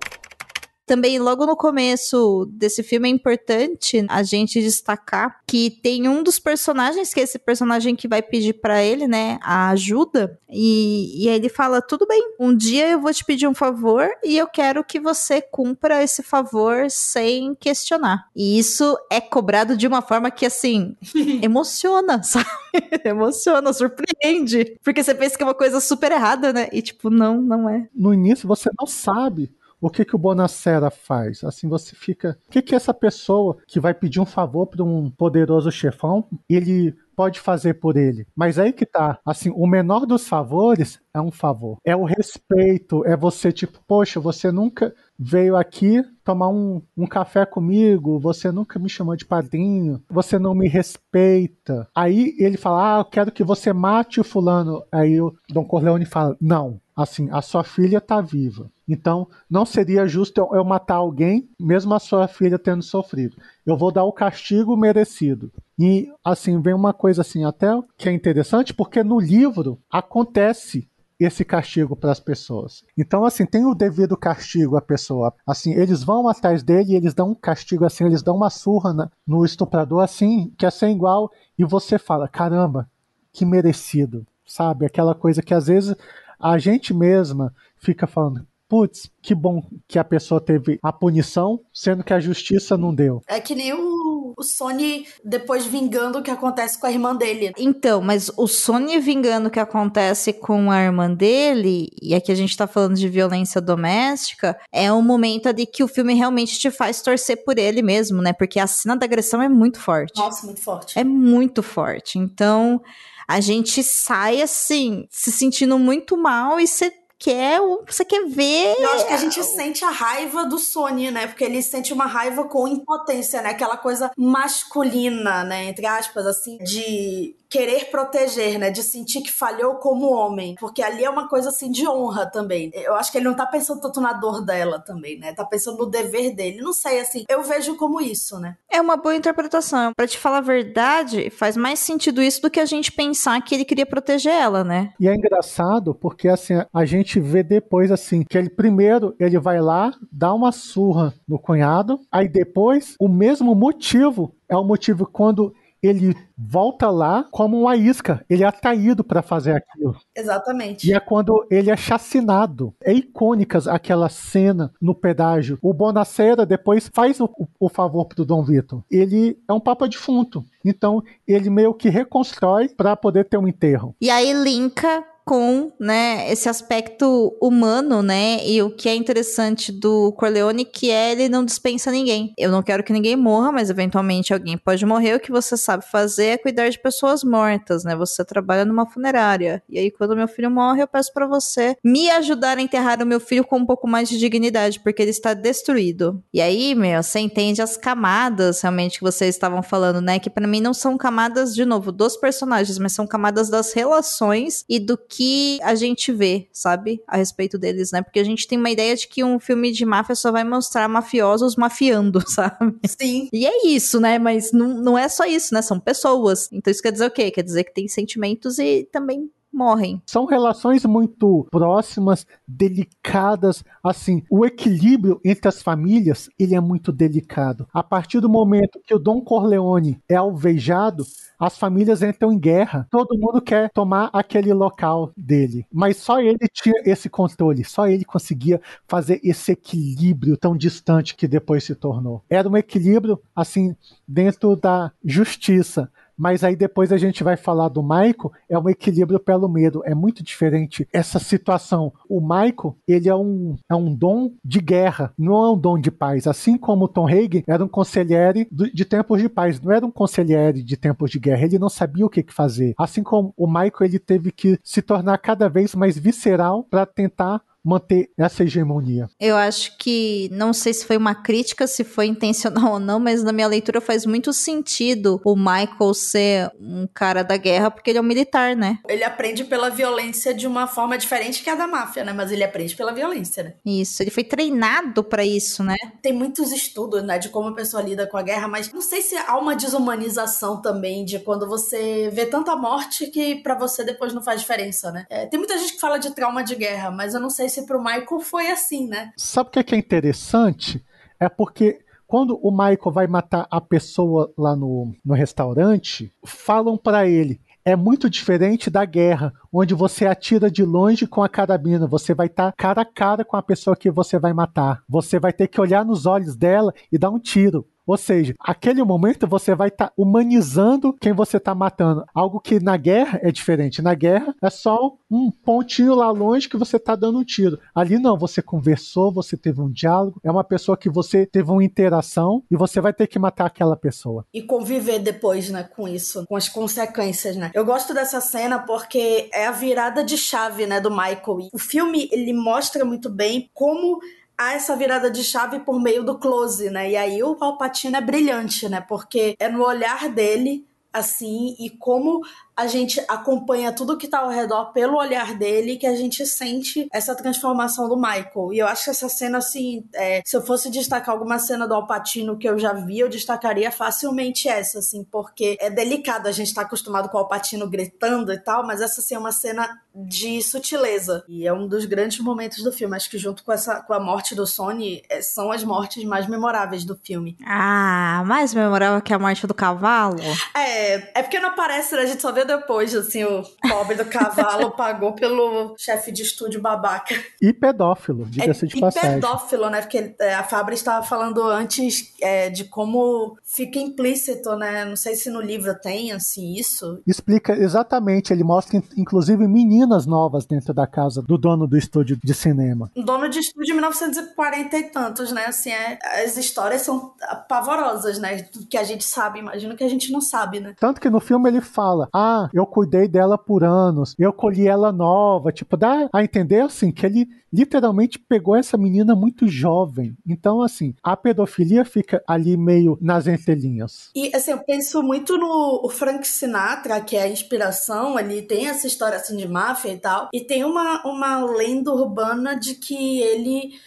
Também, logo no começo desse filme, é importante a gente destacar que tem um dos personagens, que é esse personagem que vai pedir para ele, né, a ajuda, e, e aí ele fala: tudo bem, um dia eu vou te pedir um favor e eu quero que você cumpra esse favor sem questionar. E isso é cobrado de uma forma que, assim, (laughs) emociona, sabe? (laughs) emociona, surpreende. Porque você pensa que é uma coisa super errada, né? E, tipo, não, não é. No início você não sabe o que, que o Bonacera faz. Assim, você fica. O que, que essa pessoa que vai pedir um favor para um poderoso chefão, ele pode fazer por ele. Mas aí que tá, assim, o menor dos favores é um favor. É o respeito, é você, tipo, poxa, você nunca veio aqui tomar um, um café comigo, você nunca me chamou de padrinho, você não me respeita. Aí ele fala, ah, eu quero que você mate o fulano. Aí o Dom Corleone fala, não, assim, a sua filha tá viva. Então, não seria justo eu, matar alguém, mesmo a sua filha tendo sofrido. Eu vou dar o castigo merecido. E, assim, vem uma coisa assim, até que é interessante, porque no livro acontece esse castigo para as pessoas. Então, assim, tem o devido castigo à pessoa. Assim, eles vão atrás dele e eles dão um castigo assim, eles dão uma surra no estuprador assim, que é sem igual, e você fala, caramba, que merecido, sabe? Aquela coisa que às vezes a gente mesma fica falando, putz, que bom que a pessoa teve a punição, sendo que a justiça não deu. É que nem o, o Sony depois vingando o que acontece com a irmã dele. Então, mas o Sony vingando o que acontece com a irmã dele, e aqui a gente tá falando de violência doméstica, é um momento ali que o filme realmente te faz torcer por ele mesmo, né? Porque a cena da agressão é muito forte. Nossa, muito forte. É muito forte. Então, a gente sai assim, se sentindo muito mal e você quer, você quer ver. Eu acho que a gente sente a raiva do Sony, né? Porque ele sente uma raiva com impotência, né? Aquela coisa masculina, né? Entre aspas, assim, de querer proteger, né? De sentir que falhou como homem. Porque ali é uma coisa assim de honra também. Eu acho que ele não tá pensando tanto na dor dela também, né? Tá pensando no dever dele. Não sei, assim, eu vejo como isso, né? É uma boa interpretação. Para te falar a verdade, faz mais sentido isso do que a gente pensar que ele queria proteger ela, né? E é engraçado porque assim, a gente vê depois assim, que ele primeiro ele vai lá, dá uma surra no cunhado, aí depois o mesmo motivo é o motivo quando ele volta lá como uma isca. Ele é atraído para fazer aquilo. Exatamente. E é quando ele é chacinado. É icônica aquela cena no pedágio. O Bonacera depois faz o, o favor pro Dom Vitor. Ele é um papa defunto. Então, ele meio que reconstrói para poder ter um enterro. E aí linka com, né, esse aspecto humano, né, e o que é interessante do Corleone, que é ele não dispensa ninguém. Eu não quero que ninguém morra, mas eventualmente alguém pode morrer, o que você sabe fazer é cuidar de pessoas mortas, né, você trabalha numa funerária, e aí quando meu filho morre, eu peço para você me ajudar a enterrar o meu filho com um pouco mais de dignidade, porque ele está destruído. E aí, meu, você entende as camadas, realmente, que vocês estavam falando, né, que para mim não são camadas, de novo, dos personagens, mas são camadas das relações e do que que a gente vê, sabe? A respeito deles, né? Porque a gente tem uma ideia de que um filme de máfia só vai mostrar mafiosos mafiando, (laughs) sabe? Sim. E é isso, né? Mas não, não é só isso, né? São pessoas. Então isso quer dizer o quê? Quer dizer que tem sentimentos e também morrem. São relações muito próximas, delicadas, assim, o equilíbrio entre as famílias, ele é muito delicado. A partir do momento que o Dom Corleone é alvejado, as famílias entram em guerra. Todo mundo quer tomar aquele local dele. Mas só ele tinha esse controle, só ele conseguia fazer esse equilíbrio tão distante que depois se tornou. Era um equilíbrio, assim, dentro da justiça mas aí depois a gente vai falar do Michael, é um equilíbrio pelo medo, é muito diferente essa situação. O Michael, ele é um, é um dom de guerra, não é um dom de paz. Assim como o Tom Hagen era um conselheiro de tempos de paz, não era um conselheiro de tempos de guerra, ele não sabia o que fazer. Assim como o Michael, ele teve que se tornar cada vez mais visceral para tentar manter essa hegemonia. Eu acho que, não sei se foi uma crítica, se foi intencional (laughs) ou não, mas na minha leitura faz muito sentido o Michael ser um cara da guerra, porque ele é um militar, né? Ele aprende pela violência de uma forma diferente que a da máfia, né? Mas ele aprende pela violência, né? Isso, ele foi treinado para isso, né? Tem muitos estudos, né, de como a pessoa lida com a guerra, mas não sei se há uma desumanização também de quando você vê tanta morte que para você depois não faz diferença, né? É, tem muita gente que fala de trauma de guerra, mas eu não sei se esse pro Michael foi assim, né? Sabe o que é, que é interessante? É porque quando o Michael vai matar a pessoa lá no, no restaurante, falam para ele: é muito diferente da guerra, onde você atira de longe com a carabina. Você vai estar tá cara a cara com a pessoa que você vai matar. Você vai ter que olhar nos olhos dela e dar um tiro. Ou seja, aquele momento você vai estar tá humanizando quem você está matando. Algo que na guerra é diferente. Na guerra é só um pontinho lá longe que você está dando um tiro. Ali não, você conversou, você teve um diálogo, é uma pessoa que você teve uma interação e você vai ter que matar aquela pessoa. E conviver depois, né, com isso, com as consequências, né? Eu gosto dessa cena porque é a virada de chave, né, do Michael. O filme, ele mostra muito bem como há essa virada de chave por meio do close, né? E aí o Palpatine é brilhante, né? Porque é no olhar dele assim e como a gente acompanha tudo que tá ao redor pelo olhar dele que a gente sente essa transformação do Michael. E eu acho que essa cena, assim, é, se eu fosse destacar alguma cena do Alpatino que eu já vi, eu destacaria facilmente essa, assim, porque é delicado. A gente tá acostumado com o Alpatino gritando e tal, mas essa, assim, é uma cena de sutileza. E é um dos grandes momentos do filme. Acho que junto com, essa, com a morte do Sony, é, são as mortes mais memoráveis do filme. Ah, mais memorável que a morte do cavalo? É, é porque não aparece, né? A gente só vê depois, assim, o pobre do cavalo (laughs) pagou pelo chefe de estúdio babaca. E pedófilo, diga-se é, de passagem. E pedófilo, né? Porque é, a Fabra estava falando antes é, de como fica implícito, né? Não sei se no livro tem, assim, isso. Explica exatamente, ele mostra, inclusive, meninas novas dentro da casa do dono do estúdio de cinema. Dono de estúdio de 1940 e tantos, né? Assim, é, as histórias são pavorosas, né? Que a gente sabe, imagino que a gente não sabe, né? Tanto que no filme ele fala, ah, eu cuidei dela por anos, eu colhi ela nova. Tipo, dá a entender assim que ele literalmente pegou essa menina muito jovem. Então, assim, a pedofilia fica ali meio nas entrelinhas. E, assim, eu penso muito no Frank Sinatra, que é a inspiração, ele tem essa história, assim, de máfia e tal, e tem uma, uma lenda urbana de que ele...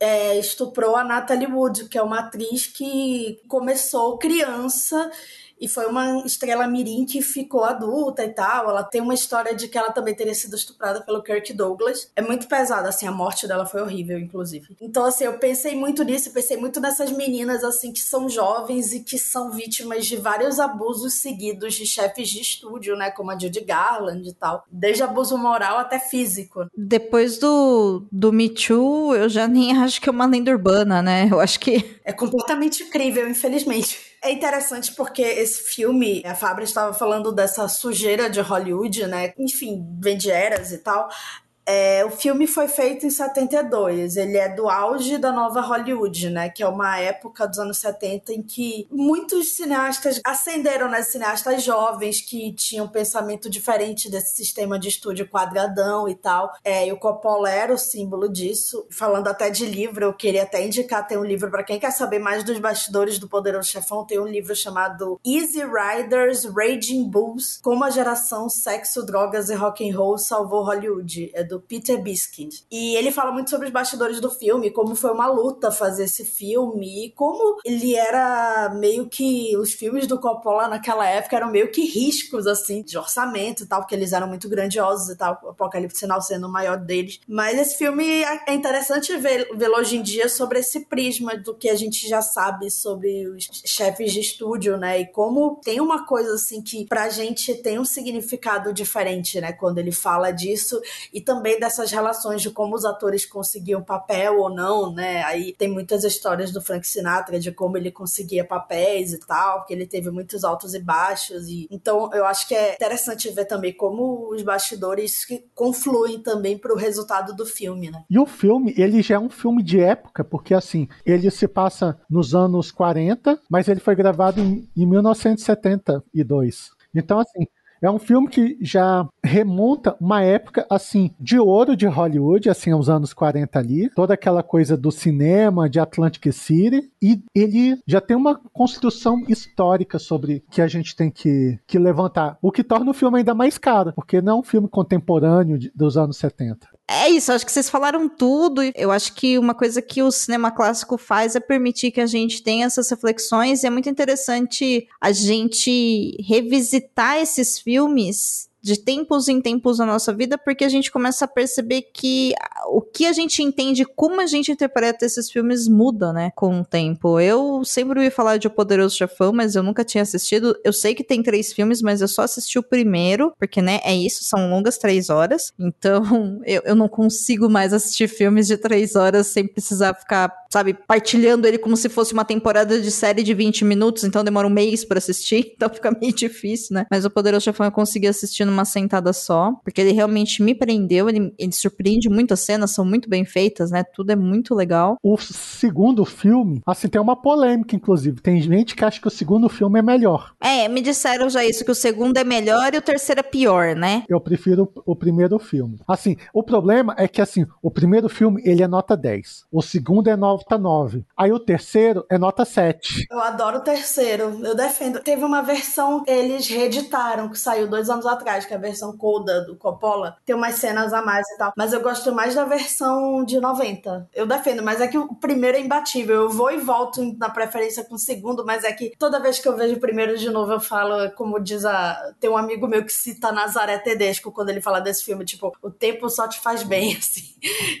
É, estuprou a Natalie Wood, que é uma atriz que começou criança e foi uma estrela mirim que ficou adulta e tal. Ela tem uma história de que ela também teria sido estuprada pelo Kirk Douglas. É muito pesada, assim, a morte dela foi horrível, inclusive. Então, assim, eu pensei muito nisso, pensei muito nessas meninas, assim, que são jovens e que são vítimas de vários abusos seguidos de chefes de estúdio, né, como a Judy Garland e tal. Desde abuso moral até físico. Depois do, do Me Too, eu já nem acho que é uma lenda urbana, né? Eu acho que... É completamente incrível, infelizmente. É interessante porque esse filme, a Fábio estava falando dessa sujeira de Hollywood, né? Enfim, vem de eras e tal. É, o filme foi feito em 72. Ele é do auge da nova Hollywood, né? Que é uma época dos anos 70 em que muitos cineastas ascenderam, né? Cineastas jovens que tinham um pensamento diferente desse sistema de estúdio quadradão e tal. É, e o Coppola era o símbolo disso. Falando até de livro, eu queria até indicar, tem um livro para quem quer saber mais dos bastidores do Poderoso Chefão, tem um livro chamado Easy Riders, Raging Bulls, como a geração sexo, drogas e rock and roll salvou Hollywood. É do Peter Biskind. E ele fala muito sobre os bastidores do filme, como foi uma luta fazer esse filme e como ele era meio que os filmes do Coppola naquela época eram meio que riscos assim de orçamento e tal, porque eles eram muito grandiosos e tal, o Apocalipse Sinal sendo o maior deles. Mas esse filme é interessante ver, vê-lo hoje em dia sobre esse prisma do que a gente já sabe sobre os chefes de estúdio, né? E como tem uma coisa assim que pra gente tem um significado diferente, né, quando ele fala disso e também também dessas relações de como os atores conseguiam papel ou não, né? Aí tem muitas histórias do Frank Sinatra de como ele conseguia papéis e tal, porque ele teve muitos altos e baixos. E então eu acho que é interessante ver também como os bastidores confluem também para o resultado do filme, né? E o filme, ele já é um filme de época, porque assim, ele se passa nos anos 40, mas ele foi gravado em, em 1972. Então, assim, é um filme que já remonta uma época assim de ouro de Hollywood, assim aos anos 40 ali, toda aquela coisa do cinema, de Atlantic City, e ele já tem uma construção histórica sobre que a gente tem que, que levantar, o que torna o filme ainda mais caro, porque não é um filme contemporâneo de, dos anos 70. É isso, acho que vocês falaram tudo. Eu acho que uma coisa que o cinema clássico faz é permitir que a gente tenha essas reflexões. E é muito interessante a gente revisitar esses filmes de tempos em tempos na nossa vida, porque a gente começa a perceber que o que a gente entende, como a gente interpreta esses filmes muda, né, com o tempo. Eu sempre ouvi falar de O Poderoso Chefão, mas eu nunca tinha assistido. Eu sei que tem três filmes, mas eu só assisti o primeiro, porque, né, é isso, são longas três horas. Então, (laughs) eu, eu não consigo mais assistir filmes de três horas sem precisar ficar, sabe, partilhando ele como se fosse uma temporada de série de 20 minutos, então demora um mês para assistir, (laughs) então fica meio difícil, né? Mas o Poderoso Chefão eu consegui assistir numa sentada só, porque ele realmente me prendeu, ele, ele surpreende muito, as cenas são muito bem feitas, né? Tudo é muito legal. O segundo filme, assim, tem uma polêmica, inclusive. Tem gente que acha que o segundo filme é melhor. É, me disseram já isso, que o segundo é melhor e o terceiro é pior, né? Eu prefiro o primeiro filme. Assim, o problema é que, assim, o primeiro filme, ele é nota 10. O segundo é nota 9. Aí o terceiro é nota 7. Eu adoro o terceiro, eu defendo. Teve uma versão que eles reeditaram, que saiu dois anos atrás, que é a versão Coda do Coppola. Tem umas cenas a mais e tal. Mas eu gosto mais da versão de 90. Eu defendo, mas é que o primeiro é imbatível. Eu vou e volto na preferência com o segundo, mas é que toda vez que eu vejo o primeiro de novo, eu falo, como diz a. Tem um amigo meu que cita Nazaré Tedesco quando ele fala desse filme, tipo, o tempo só te faz bem, (laughs) assim.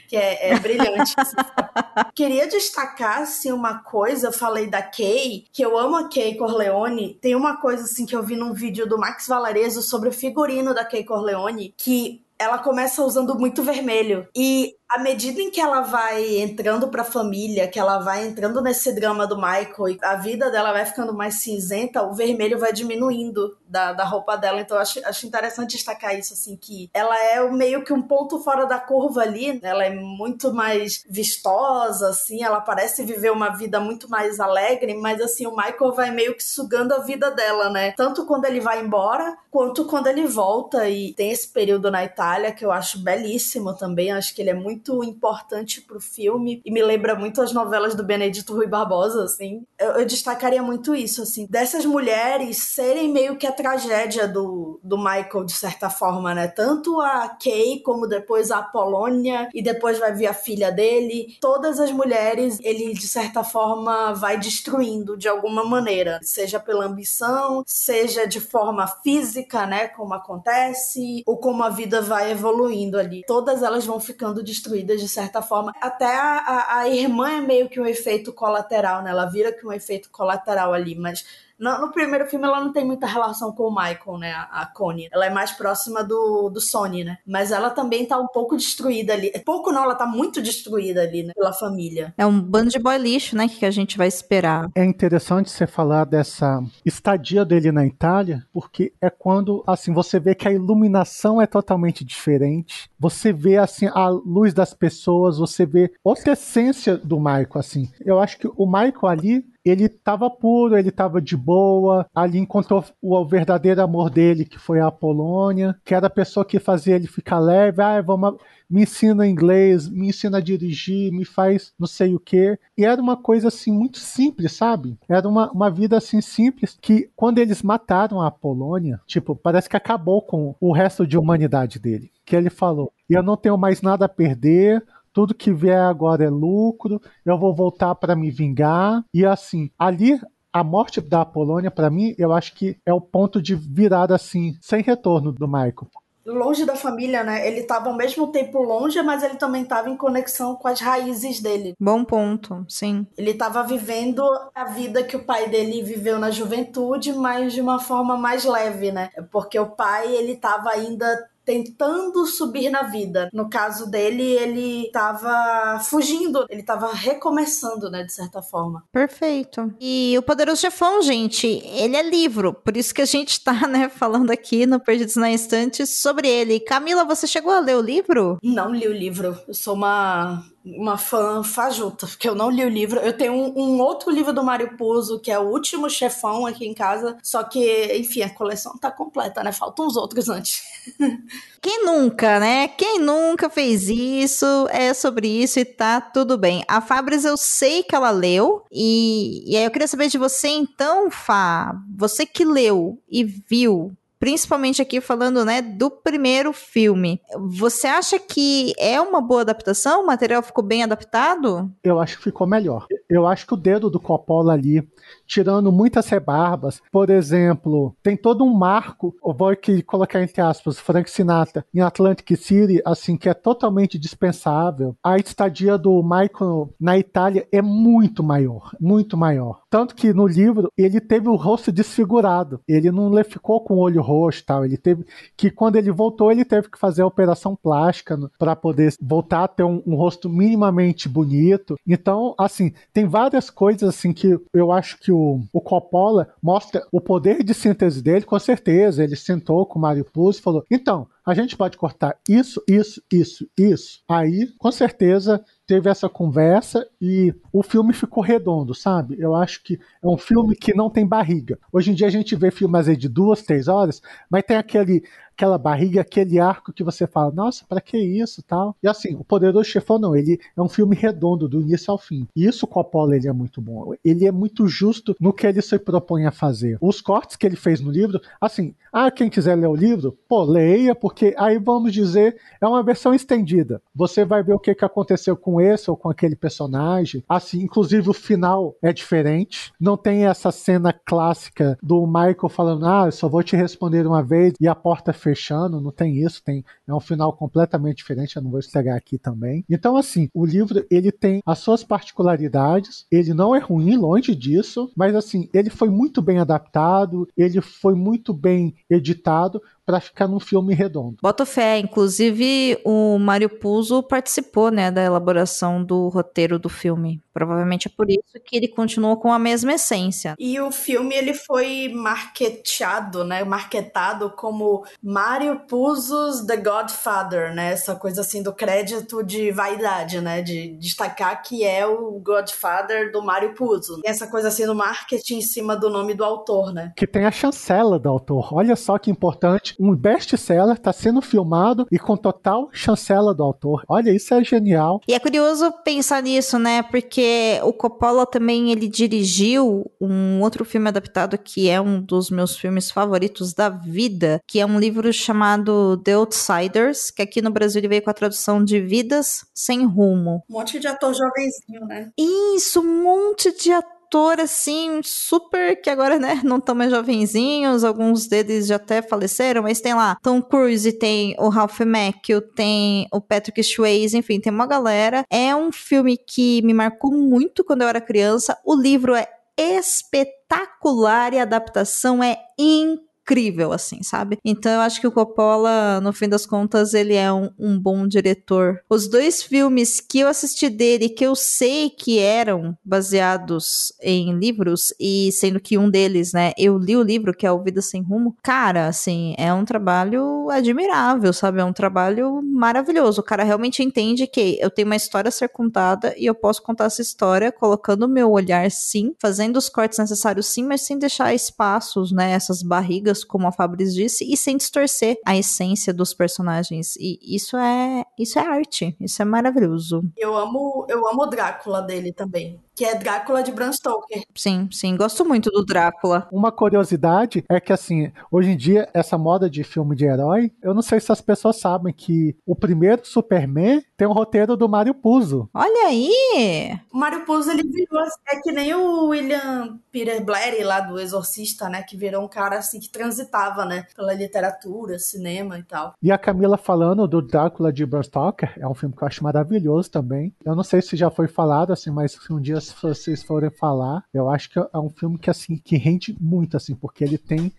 Que é, é brilhante. Assim. (laughs) Queria destacar, assim, uma coisa, eu falei da Kay, que eu amo a Kay Corleone. Tem uma coisa, assim, que eu vi num vídeo do Max Valarezo sobre o figurino da Kay Corleone, que ela começa usando muito vermelho. E à medida em que ela vai entrando pra família, que ela vai entrando nesse drama do Michael e a vida dela vai ficando mais cinzenta, o vermelho vai diminuindo da, da roupa dela. Então acho, acho interessante destacar isso, assim, que ela é meio que um ponto fora da curva ali. Né? Ela é muito mais vistosa, assim, ela parece viver uma vida muito mais alegre, mas assim, o Michael vai meio que sugando a vida dela, né? Tanto quando ele vai embora, quanto quando ele volta e tem esse período na Itália que eu acho belíssimo também. Acho que ele é muito muito importante pro filme e me lembra muito as novelas do Benedito Rui Barbosa, assim. Eu, eu destacaria muito isso, assim, dessas mulheres serem meio que a tragédia do, do Michael, de certa forma, né? Tanto a Kay como depois a Polônia e depois vai vir a filha dele. Todas as mulheres, ele de certa forma vai destruindo de alguma maneira, seja pela ambição, seja de forma física, né? Como acontece, ou como a vida vai evoluindo ali. Todas elas vão ficando destruídas destruídas de certa forma. Até a, a, a irmã é meio que um efeito colateral, né? Ela vira que um efeito colateral ali, mas no, no, primeiro filme ela não tem muita relação com o Michael, né? A, a Connie. Ela é mais próxima do, do Sony, né? Mas ela também tá um pouco destruída ali. Pouco não, ela tá muito destruída ali, né? Pela família. É um bando de boy lixo, né? Que a gente vai esperar. É interessante você falar dessa estadia dele na Itália, porque é quando, assim, você vê que a iluminação é totalmente diferente. Você vê, assim, a luz das pessoas, você vê outra essência do Michael, assim. Eu acho que o Michael ali, ele estava puro, ele estava de boa, ali encontrou o verdadeiro amor dele, que foi a Polônia, que era a pessoa que fazia ele ficar leve, ah, vamos, me ensina inglês, me ensina a dirigir, me faz não sei o que. E era uma coisa assim muito simples, sabe? Era uma, uma vida assim simples que quando eles mataram a Polônia, tipo, parece que acabou com o resto de humanidade dele. Que ele falou: "Eu não tenho mais nada a perder, tudo que vier agora é lucro, eu vou voltar para me vingar. E assim, ali a morte da Polônia, para mim, eu acho que é o ponto de virada assim, sem retorno do Michael longe da família, né? Ele estava ao mesmo tempo longe, mas ele também estava em conexão com as raízes dele. Bom ponto, sim. Ele estava vivendo a vida que o pai dele viveu na juventude, mas de uma forma mais leve, né? Porque o pai, ele estava ainda tentando subir na vida. No caso dele, ele estava fugindo, ele estava recomeçando, né, de certa forma. Perfeito. E o Poderoso Chefão, gente, ele é livro, por isso que a gente tá, (laughs) né, falando aqui no Perdidos na Instante sobre ele. Camila, você chegou a ler o livro? Não li o livro. Eu sou uma uma fã fajuta, porque eu não li o livro. Eu tenho um, um, outro livro do Mário Puzo, que é o último chefão aqui em casa, só que, enfim, a coleção tá completa, né? Faltam uns outros antes. (laughs) Quem nunca, né? Quem nunca fez isso, é sobre isso e tá tudo bem. A Fabris, eu sei que ela leu, e, e aí eu queria saber de você então, Fá, você que leu e viu principalmente aqui falando, né, do primeiro filme. Você acha que é uma boa adaptação? O material ficou bem adaptado? Eu acho que ficou melhor. Eu acho que o dedo do Coppola ali, tirando muitas rebarbas, por exemplo, tem todo um marco, eu vou aqui colocar entre aspas, Frank Sinatra em Atlantic City, assim, que é totalmente dispensável. A estadia do Michael na Itália é muito maior, muito maior. Tanto que no livro ele teve o rosto desfigurado. Ele não ficou com o olho roxo tal. Ele teve que, quando ele voltou, ele teve que fazer a operação plástica para poder voltar a ter um, um, rosto minimamente bonito. Então, assim, tem várias coisas assim que eu acho que o, o Coppola mostra o poder de síntese dele, com certeza. Ele sentou com o Mario Puzo e falou: então, a gente pode cortar isso, isso, isso, isso. Aí, com certeza, teve essa conversa e o filme ficou redondo, sabe? Eu acho que é um filme que não tem barriga. Hoje em dia a gente vê filmes de duas, três horas, mas tem aquele aquela barriga, aquele arco que você fala, nossa, para que isso, tal. E assim, o Poderoso Chefão não, ele é um filme redondo do início ao fim. E isso o Coppola ele é muito bom. Ele é muito justo no que ele se propõe a fazer. Os cortes que ele fez no livro, assim, ah, quem quiser ler o livro, pô, leia, porque aí vamos dizer, é uma versão estendida. Você vai ver o que, que aconteceu com esse ou com aquele personagem. Assim, inclusive o final é diferente. Não tem essa cena clássica do Michael falando, ah, eu só vou te responder uma vez e a porta fechada fechando, não tem isso, tem é um final completamente diferente, eu não vou estragar aqui também. Então assim, o livro ele tem as suas particularidades, ele não é ruim, longe disso, mas assim, ele foi muito bem adaptado, ele foi muito bem editado, para ficar num filme redondo. Boto fé, inclusive o Mário Puzo participou, né, da elaboração do roteiro do filme. Provavelmente é por isso que ele continuou com a mesma essência. E o filme ele foi marketeado, né, marketado como Mário Puzo's The Godfather, né, essa coisa assim do crédito de vaidade, né, de destacar que é o Godfather do Mário Puzo. Essa coisa assim do marketing em cima do nome do autor, né? Que tem a chancela do autor. Olha só que importante um best-seller está sendo filmado e com total chancela do autor. Olha, isso é genial. E é curioso pensar nisso, né? Porque o Coppola também ele dirigiu um outro filme adaptado que é um dos meus filmes favoritos da vida, que é um livro chamado The Outsiders, que aqui no Brasil ele veio com a tradução de Vidas Sem Rumo. Um monte de ator jovenzinho, né? Isso, um monte de ator ator, assim, super, que agora, né, não estão mais jovenzinhos, alguns deles já até faleceram, mas tem lá Tom Cruise, tem o Ralph Macchio, tem o Patrick Swayze, enfim, tem uma galera. É um filme que me marcou muito quando eu era criança. O livro é espetacular e a adaptação é incrível incrível, assim, sabe? Então eu acho que o Coppola, no fim das contas, ele é um, um bom diretor. Os dois filmes que eu assisti dele, que eu sei que eram baseados em livros, e sendo que um deles, né, eu li o livro, que é O Vida Sem Rumo, cara, assim, é um trabalho admirável, sabe? É um trabalho maravilhoso. O cara realmente entende que eu tenho uma história a ser contada e eu posso contar essa história colocando o meu olhar, sim, fazendo os cortes necessários, sim, mas sem deixar espaços, né, essas barrigas como a Fabris disse, e sem distorcer a essência dos personagens. E isso é isso é arte, isso é maravilhoso. Eu amo, eu amo o Drácula dele também que é Drácula de Bram Stoker. Sim, sim, gosto muito do Drácula. Uma curiosidade é que, assim, hoje em dia, essa moda de filme de herói, eu não sei se as pessoas sabem que o primeiro Superman tem um roteiro do Mário Puzo. Olha aí! O Mário Puzo, ele virou, é que nem o William Peter Blair lá do Exorcista, né, que virou um cara, assim, que transitava, né, pela literatura, cinema e tal. E a Camila falando do Drácula de Bram Stoker, é um filme que eu acho maravilhoso também. Eu não sei se já foi falado, assim, mas um dia se vocês forem falar, eu acho que é um filme que assim que rende muito assim, porque ele tem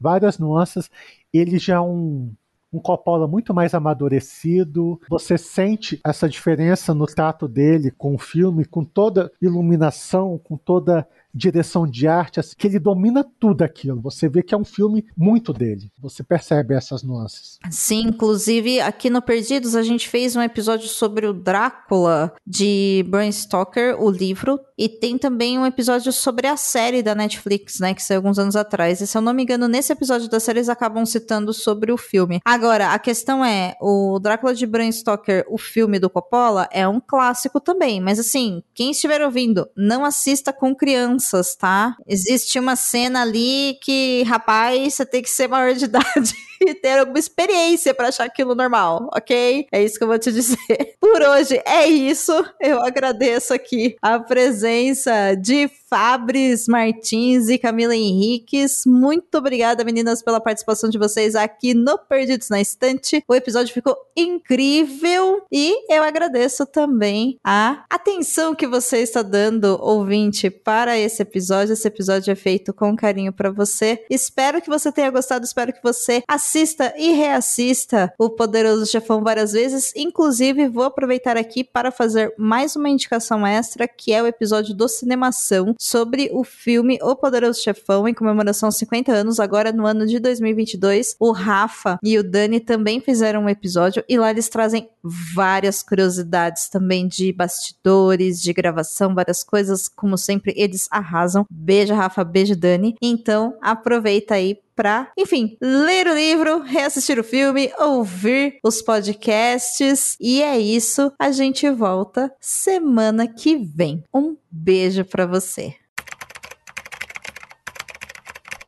várias nuances, ele já é um um Coppola muito mais amadurecido. Você sente essa diferença no trato dele com o filme, com toda iluminação, com toda direção de arte, assim, que ele domina tudo aquilo. Você vê que é um filme muito dele. Você percebe essas nuances. Sim, inclusive aqui no Perdidos a gente fez um episódio sobre o Drácula de Bram Stoker, o livro, e tem também um episódio sobre a série da Netflix, né, que saiu alguns anos atrás. E se eu não me engano, nesse episódio da série eles acabam citando sobre o filme. Agora, a questão é, o Drácula de Bram Stoker, o filme do Coppola, é um clássico também, mas assim, quem estiver ouvindo, não assista com criança crianças, tá? Existe uma cena ali que, rapaz, você tem que ser maior de (laughs) idade e ter alguma experiência para achar aquilo normal, ok? É isso que eu vou te dizer. (laughs) Por hoje é isso. Eu agradeço aqui a presença de Fabris Martins e Camila Henriques. Muito obrigada, meninas, pela participação de vocês aqui no Perdidos na Estante. O episódio ficou incrível e eu agradeço também a atenção que você está dando, ouvinte, para esse episódio. Esse episódio é feito com carinho para você. Espero que você tenha gostado, espero que você assista e reassista o Poderoso Chefão várias vezes. Inclusive, vou aproveitar aqui para fazer mais uma indicação extra, que é o episódio do Cinemação sobre o filme O Poderoso Chefão, em comemoração aos 50 anos, agora no ano de 2022. O Rafa e o Dani também fizeram um episódio e lá eles trazem várias curiosidades também de bastidores, de gravação, várias coisas. Como sempre, eles arrasam. Beijo, Rafa, beijo, Dani. Então, aproveita aí para, enfim, ler o livro, reassistir o filme, ouvir os podcasts. E é isso. A gente volta semana que vem. Um beijo para você.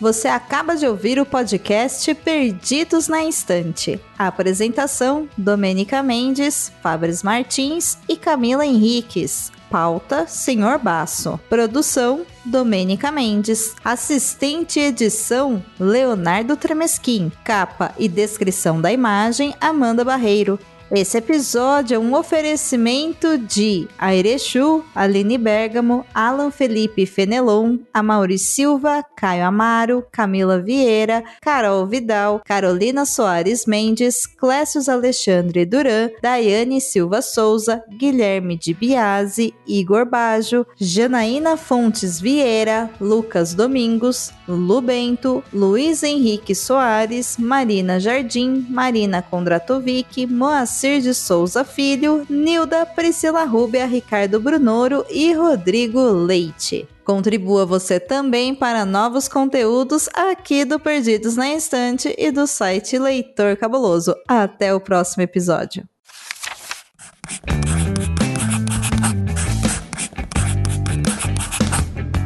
Você acaba de ouvir o podcast Perdidos na Estante. A apresentação: Domênica Mendes, Fabris Martins e Camila Henriques. Pauta: Senhor Baço. Produção: Domênica Mendes. Assistente edição: Leonardo Tremesquim. Capa e descrição da imagem: Amanda Barreiro. Esse episódio é um oferecimento de Airechu, Aline Bergamo, Alan Felipe Fenelon, Amaury Silva, Caio Amaro, Camila Vieira, Carol Vidal, Carolina Soares Mendes, Clécius Alexandre Duran, Daiane Silva Souza, Guilherme de Biase, Igor Bajo, Janaína Fontes Vieira, Lucas Domingos, Lu Bento, Luiz Henrique Soares, Marina Jardim, Marina Kondratovic, Moacir de Souza Filho, Nilda, Priscila Rúbia, Ricardo Brunoro e Rodrigo Leite. Contribua você também para novos conteúdos aqui do Perdidos na Estante e do site Leitor Cabuloso. Até o próximo episódio.